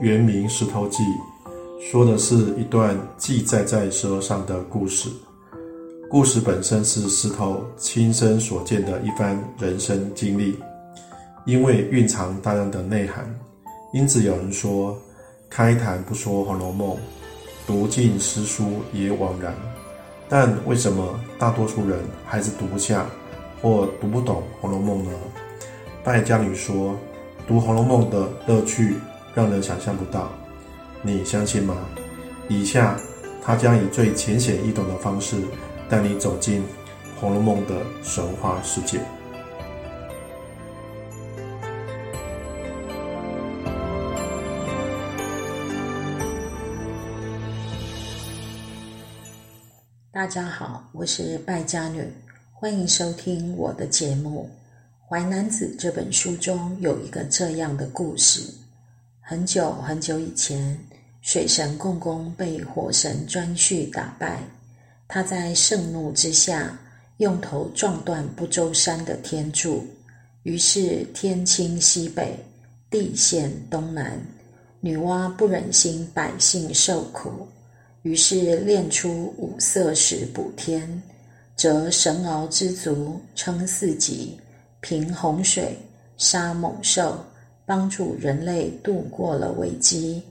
》原名《石头记》，说的是一段记载在石头上的故事。故事本身是石头亲身所见的一番人生经历，因为蕴藏大量的内涵，因此有人说：开坛不说《红楼梦》，读尽诗书也枉然。但为什么大多数人还是读不下或读不懂《红楼梦》呢？败家女说：“读《红楼梦》的乐趣让人想象不到，你相信吗？”以下，他将以最浅显易懂的方式带你走进《红楼梦》的神话世界。大家好，我是败家女，欢迎收听我的节目。《淮南子》这本书中有一个这样的故事：很久很久以前，水神共工被火神颛顼打败，他在盛怒之下，用头撞断不周山的天柱，于是天倾西北，地陷东南。女娲不忍心百姓受苦，于是炼出五色石补天，则神鳌之足，称四极。平洪水，杀猛兽，帮助人类度过了危机。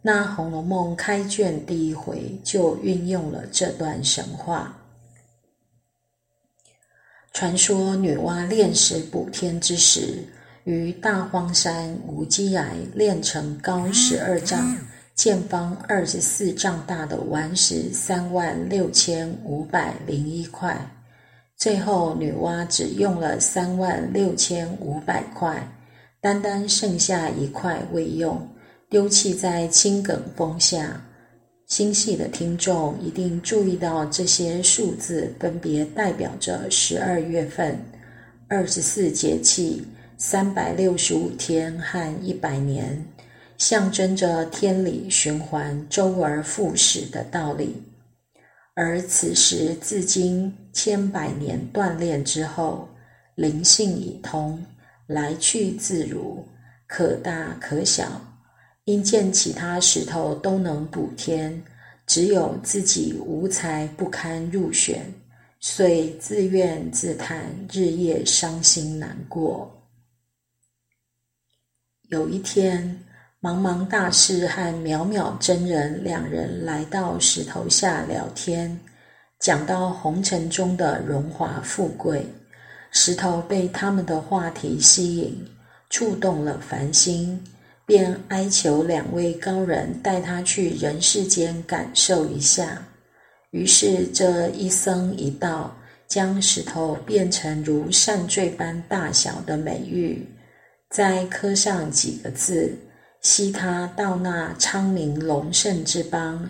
那《红楼梦》开卷第一回就运用了这段神话。传说女娲炼石补天之时，于大荒山无稽崖炼成高十二丈、见方二十四丈大的顽石三万六千五百零一块。最后，女娲只用了三万六千五百块，单单剩下一块未用，丢弃在青埂峰下。心细的听众一定注意到，这些数字分别代表着十二月份、二十四节气、三百六十五天和一百年，象征着天理循环、周而复始的道理。而此时，自今千百年锻炼之后，灵性已通，来去自如，可大可小。因见其他石头都能补天，只有自己无才不堪入选，遂自怨自叹，日夜伤心难过。有一天。茫茫大士和渺渺真人两人来到石头下聊天，讲到红尘中的荣华富贵，石头被他们的话题吸引，触动了凡心，便哀求两位高人带他去人世间感受一下。于是这一僧一道将石头变成如扇坠般大小的美玉，再刻上几个字。悉他到那昌明隆盛之邦，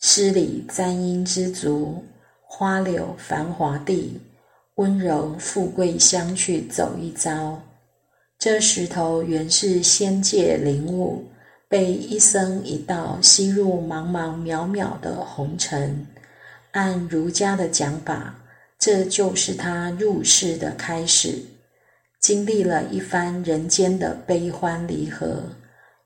诗礼簪缨之族，花柳繁华地，温柔富贵乡去走一遭。这石头原是仙界灵物，被一僧一道吸入茫茫渺渺的红尘。按儒家的讲法，这就是他入世的开始，经历了一番人间的悲欢离合。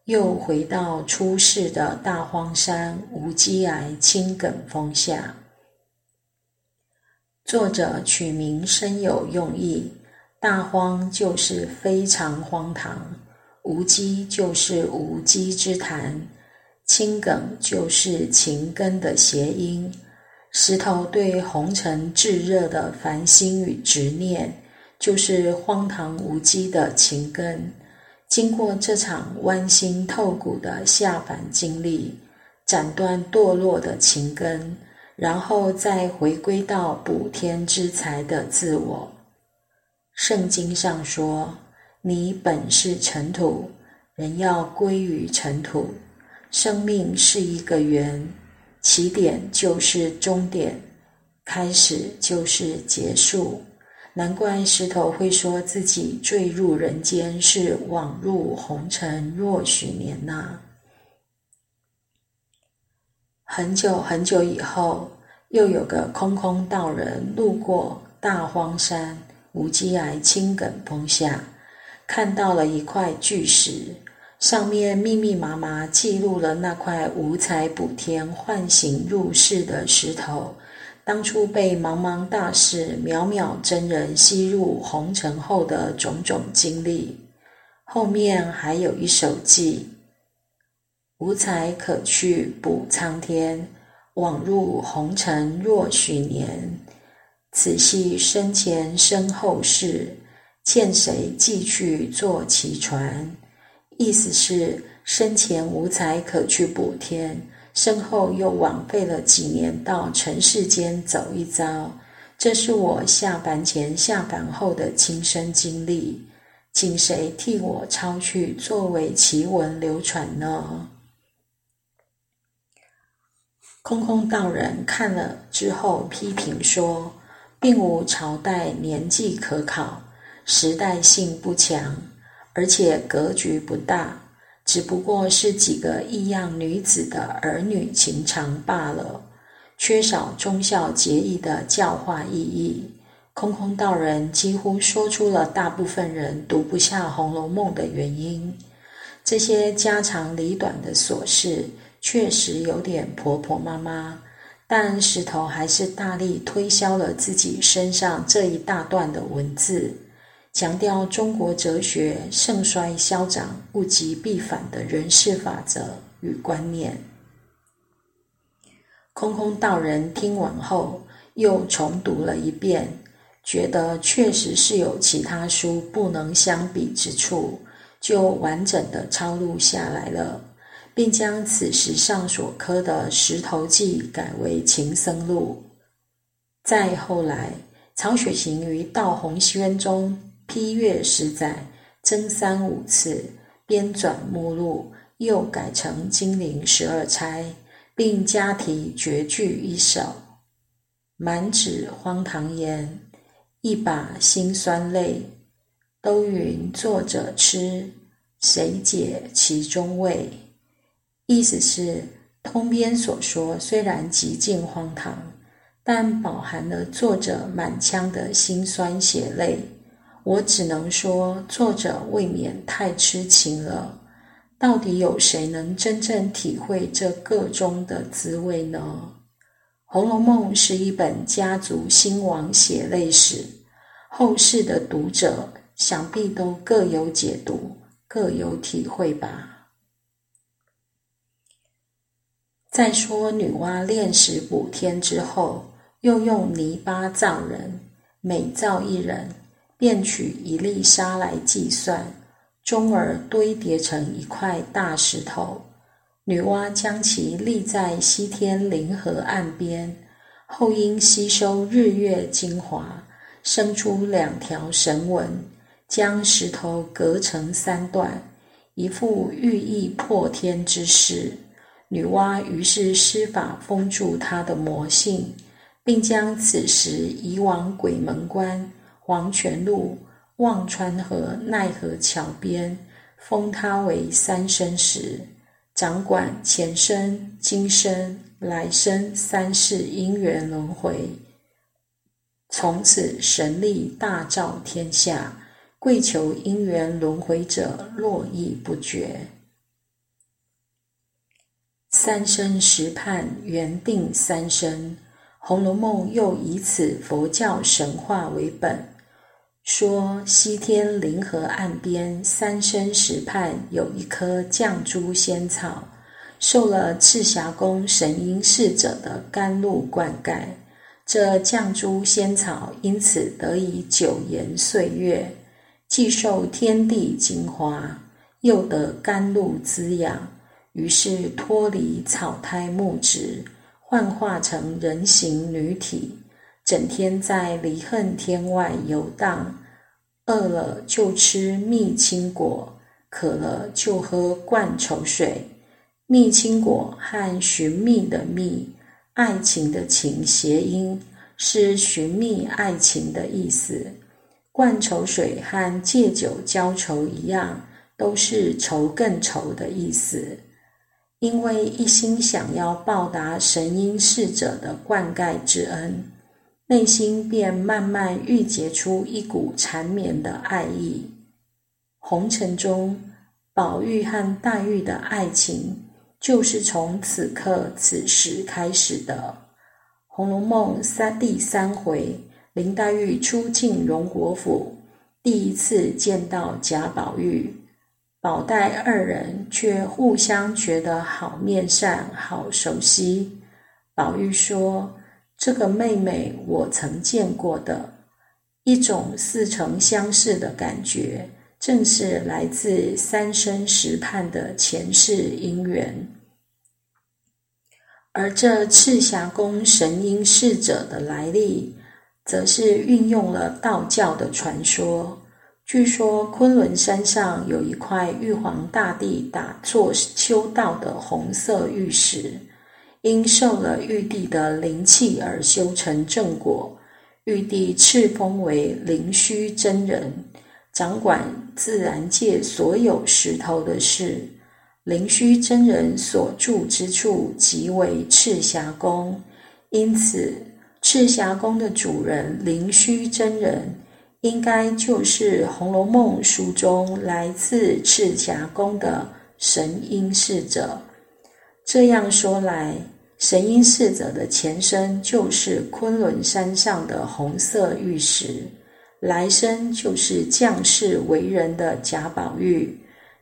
又回到出世的大荒山无稽崖青埂峰下。作者取名深有用意，大荒就是非常荒唐，无稽就是无稽之谈，青梗就是情根的谐音。石头对红尘炙热的烦心与执念，就是荒唐无稽的情根。经过这场剜心透骨的下凡经历，斩断堕落的情根，然后再回归到补天之才的自我。圣经上说：“你本是尘土，人要归于尘土。生命是一个圆，起点就是终点，开始就是结束。”难怪石头会说自己坠入人间是枉入红尘若许年呐。很久很久以后，又有个空空道人路过大荒山无稽崖青埂峰下，看到了一块巨石，上面密密麻麻记录了那块五彩补天、唤醒入世的石头，当初被茫茫大士渺渺真人吸入红尘后的种种经历。后面还有一首偈：“无才可去补苍天，枉入红尘若许年。此系生前身后事。”欠谁寄去坐其船？意思是生前无才可去补天，身后又枉费了几年到尘世间走一遭。这是我下凡前、下凡后的亲身经历，请谁替我抄去作为奇文流传呢？空空道人看了之后批评说，并无朝代年纪可考。时代性不强，而且格局不大，只不过是几个异样女子的儿女情长罢了，缺少忠孝节义的教化意义。空空道人几乎说出了大部分人读不下《红楼梦》的原因。这些家长里短的琐事确实有点婆婆妈妈，但石头还是大力推销了自己身上这一大段的文字。强调中国哲学盛衰消长、物极必反的人事法则与观念。空空道人听完后，又重读了一遍，觉得确实是有其他书不能相比之处，就完整的抄录下来了，并将此时上所刻的《石头记》改为《情僧录》。再后来，曹雪芹于《道红轩》中。批阅十载，增三五次，编纂目录，又改成《金陵十二钗》，并加题绝句一首：“满纸荒唐言，一把辛酸泪。都云作者痴，谁解其中味？”意思是，通篇所说虽然极尽荒唐，但饱含了作者满腔的辛酸血泪。我只能说，作者未免太痴情了。到底有谁能真正体会这个中的滋味呢？《红楼梦》是一本家族兴亡血泪史，后世的读者想必都各有解读，各有体会吧。再说，女娲炼石补天之后，又用泥巴造人，每造一人。便取一粒沙来计算，终而堆叠成一块大石头。女娲将其立在西天灵河岸边，后因吸收日月精华，生出两条神纹，将石头隔成三段，一副寓意破天之势。女娲于是施法封住他的魔性，并将此石移往鬼门关。黄泉路、忘川河、奈何桥边，封他为三生石，掌管前生、今生、来生三世因缘轮回。从此神力大照天下，跪求因缘轮回者络绎不绝。三生石畔原定三生，《红楼梦》又以此佛教神话为本。说西天灵河岸边三生石畔有一棵绛珠仙草，受了赤霞宫神瑛侍者的甘露灌溉，这绛珠仙草因此得以久延岁月，既受天地精华，又得甘露滋养，于是脱离草胎木质，幻化成人形女体。整天在离恨天外游荡，饿了就吃蜜青果，渴了就喝灌愁水。蜜青果和寻觅的觅，爱情的情谐音，是寻觅爱情的意思。灌愁水和借酒浇愁一样，都是愁更愁的意思。因为一心想要报答神瑛侍者的灌溉之恩。内心便慢慢郁结出一股缠绵的爱意。红尘中，宝玉和黛玉的爱情就是从此刻此时开始的。《红楼梦》三第三回，林黛玉初进荣国府，第一次见到贾宝玉，宝黛二人却互相觉得好面善，好熟悉。宝玉说：“这个妹妹我曾见过的，一种似曾相识的感觉。”正是来自三生石畔的前世姻缘，而这赤霞宫神瑛侍者的来历，则是运用了道教的传说。据说昆仑山上有一块玉皇大帝打坐修道的红色玉石，因受了玉帝的灵气而修成正果，玉帝赐封为灵虚真人。掌管自然界所有石头的事，灵虚真人所住之处即为赤霞宫，因此赤霞宫的主人灵虚真人，应该就是《红楼梦》书中来自赤霞宫的神瑛侍者。这样说来，神瑛侍者的前身就是昆仑山上的红色玉石。来生就是降世为人的贾宝玉。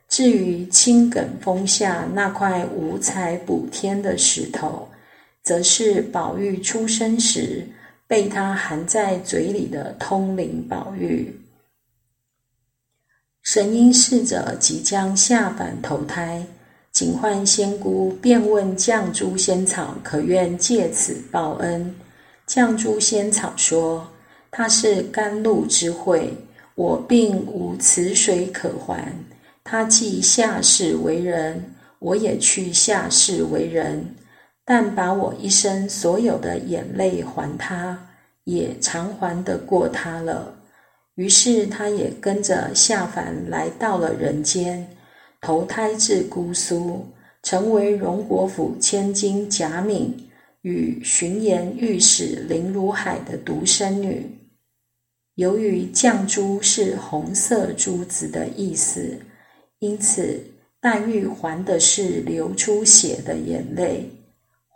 至于青埂峰下那块五彩补天的石头，则是宝玉出生时被他含在嘴里的通灵宝玉。神瑛侍者即将下凡投胎，警幻仙姑便问绛珠仙草可愿借此报恩。绛珠仙草说。他是甘露之惠，我并无此水可还。他既下世为人，我也去下世为人，但把我一生所有的眼泪还他，也偿还得过他了。于是他也跟着下凡来到了人间，投胎至姑苏，成为荣国府千金贾敏与巡盐御史林如海的独生女。由于绛珠是红色珠子的意思，因此黛玉还的是流出血的眼泪。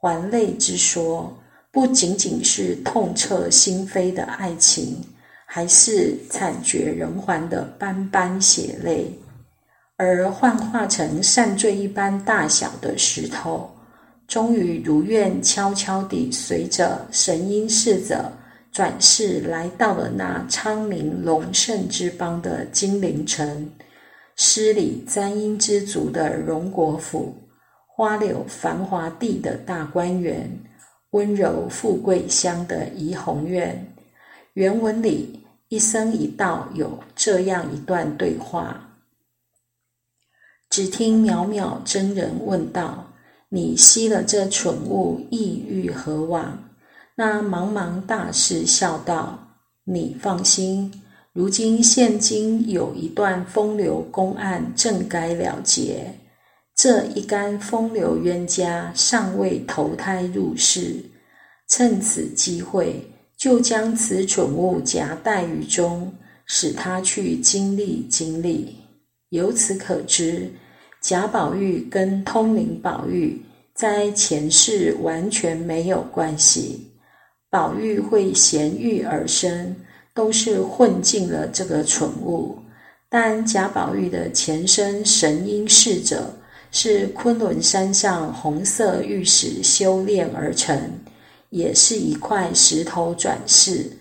还泪之说，不仅仅是痛彻心扉的爱情，还是惨绝人寰的斑斑血泪。而幻化成扇坠一般大小的石头，终于如愿悄悄地随着神瑛侍者。转世来到了那昌明隆盛之邦的金陵城，诗礼簪缨之族的荣国府，花柳繁华地的大观园，温柔富贵乡的怡红院。原文里一生一道有这样一段对话：只听渺渺真人问道：“你吸了这蠢物，意欲何往？”那茫茫大师笑道：“你放心，如今现今有一段风流公案，正该了结。这一干风流冤家尚未投胎入世，趁此机会，就将此蠢物夹带于中，使他去经历经历。由此可知，贾宝玉跟通灵宝玉在前世完全没有关系。”宝玉会衔玉而生，都是混进了这个蠢物。但贾宝玉的前身神瑛侍者，是昆仑山上红色玉石修炼而成，也是一块石头转世。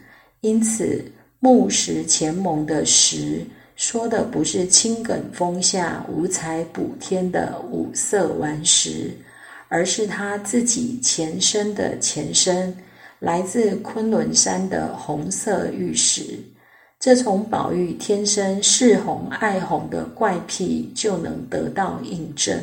因此，木石前盟的石，说的不是青埂峰下五彩补天的五色顽石，而是他自己前身的前身。来自昆仑山的红色玉石，这从宝玉天生嗜红爱红的怪癖就能得到印证。《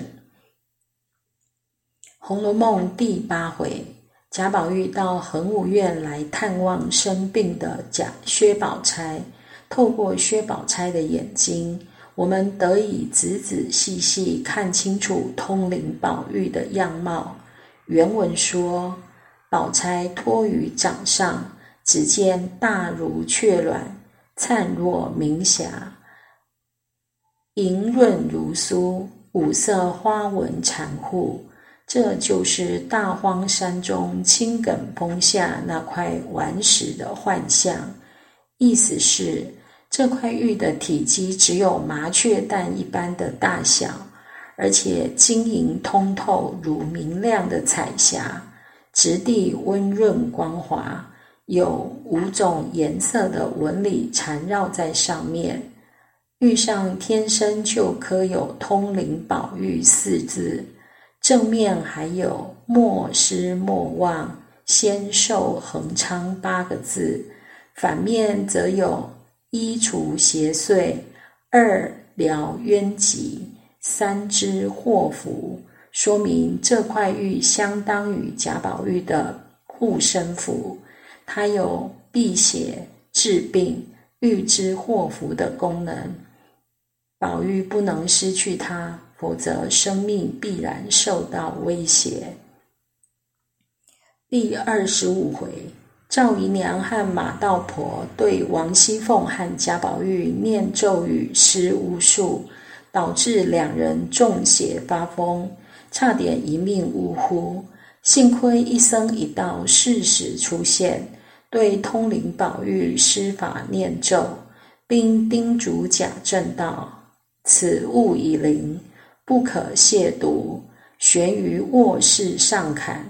红楼梦》第八回，贾宝玉到恒武院来探望生病的贾薛宝钗，透过薛宝钗的眼睛，我们得以仔仔细细看清楚通灵宝玉的样貌。原文说。宝钗托于掌上，只见大如雀卵，灿若明霞，莹润如酥，五色花纹缠护。这就是大荒山中青埂峰下那块顽石的幻象。意思是，这块玉的体积只有麻雀蛋一般的大小，而且晶莹通透如明亮的彩霞，质地温润光滑，有五种颜色的纹理缠绕在上面。玉上天生就刻有“通灵宝玉”四字，正面还有“莫失莫忘，仙寿恒昌”八个字。反面则有一除邪祟，二疗冤疾，三知祸福，说明这块玉相当于贾宝玉的护身符，它有辟邪、治病、预知祸福的功能。宝玉不能失去它，否则生命必然受到威胁。第二十五回。赵姨娘和马道婆对王熙凤和贾宝玉念咒语施巫术，导致两人中邪发疯，差点一命呜呼。幸亏一僧一道适时出现，对通灵宝玉施法念咒，并叮嘱贾政道：“此物已灵，不可亵渎，悬于卧室上坎。”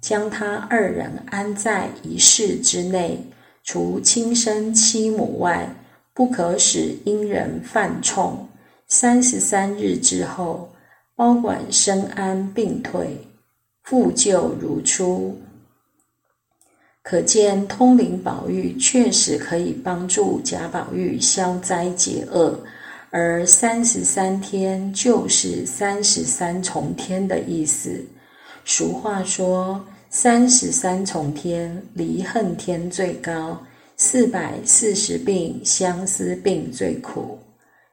将他二人安在一室之内，除亲生妻母外，不可使阴人犯冲。三十三日之后，包管生安病退，复旧如初。可见通灵宝玉确实可以帮助贾宝玉消灾解厄，而三十三天就是三十三重天的意思。俗话说。三十三重天，离恨天最高；四百四十病，相思病最苦。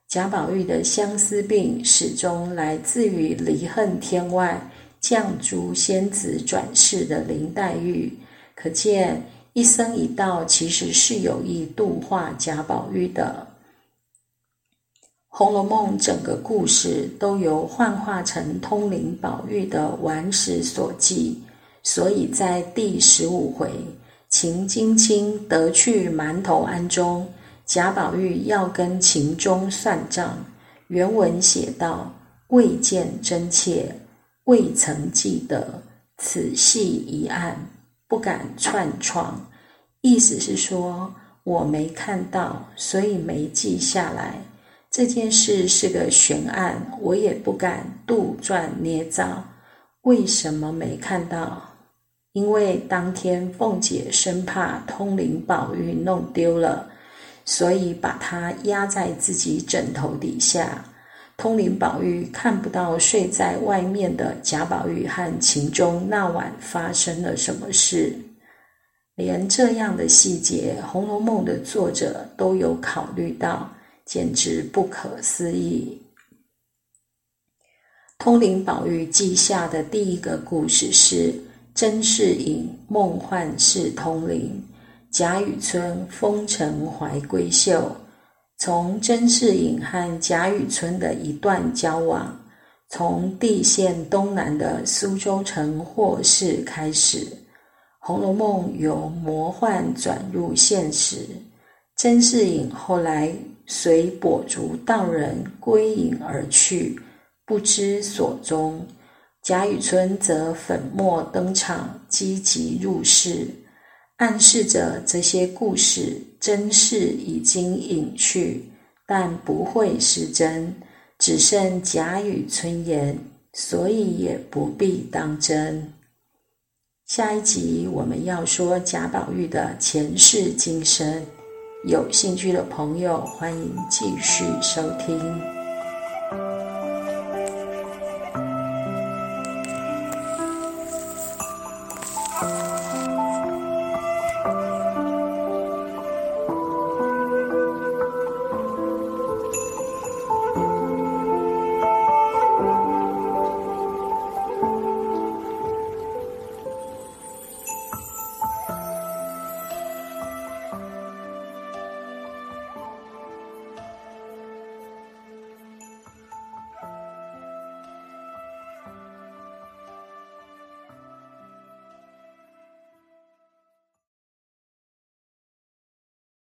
贾宝玉的相思病始终来自于离恨天外降诸仙子转世的林黛玉，可见一生一道其实是有意度化贾宝玉的。《红楼梦》整个故事都由幻化成通灵宝玉的顽石所记。所以在第十五回，秦金卿得去馒头庵中，贾宝玉要跟秦钟算账。原文写道：“未见真切，未曾记得，此系一案，不敢串床。”意思是说，我没看到，所以没记下来。这件事是个悬案，我也不敢杜撰捏造。为什么没看到？因为当天凤姐生怕通灵宝玉弄丢了，所以把它压在自己枕头底下。通灵宝玉看不到睡在外面的贾宝玉和秦钟那晚发生了什么事。连这样的细节，《红楼梦》的作者都有考虑到，简直不可思议。通灵宝玉记下的第一个故事是。甄士隐梦幻是通灵，贾雨村风尘怀闺秀。从甄士隐和贾雨村的一段交往，从地县东南的苏州城霍氏开始，《红楼梦》由魔幻转入现实。甄士隐后来随跛足道人归隐而去，不知所踪。贾雨村则粉墨登场，积极入世，暗示着这些故事真是已经隐去，但不会失真，只剩假语村言，所以也不必当真。下一集我们要说贾宝玉的前世今生，有兴趣的朋友欢迎继续收听。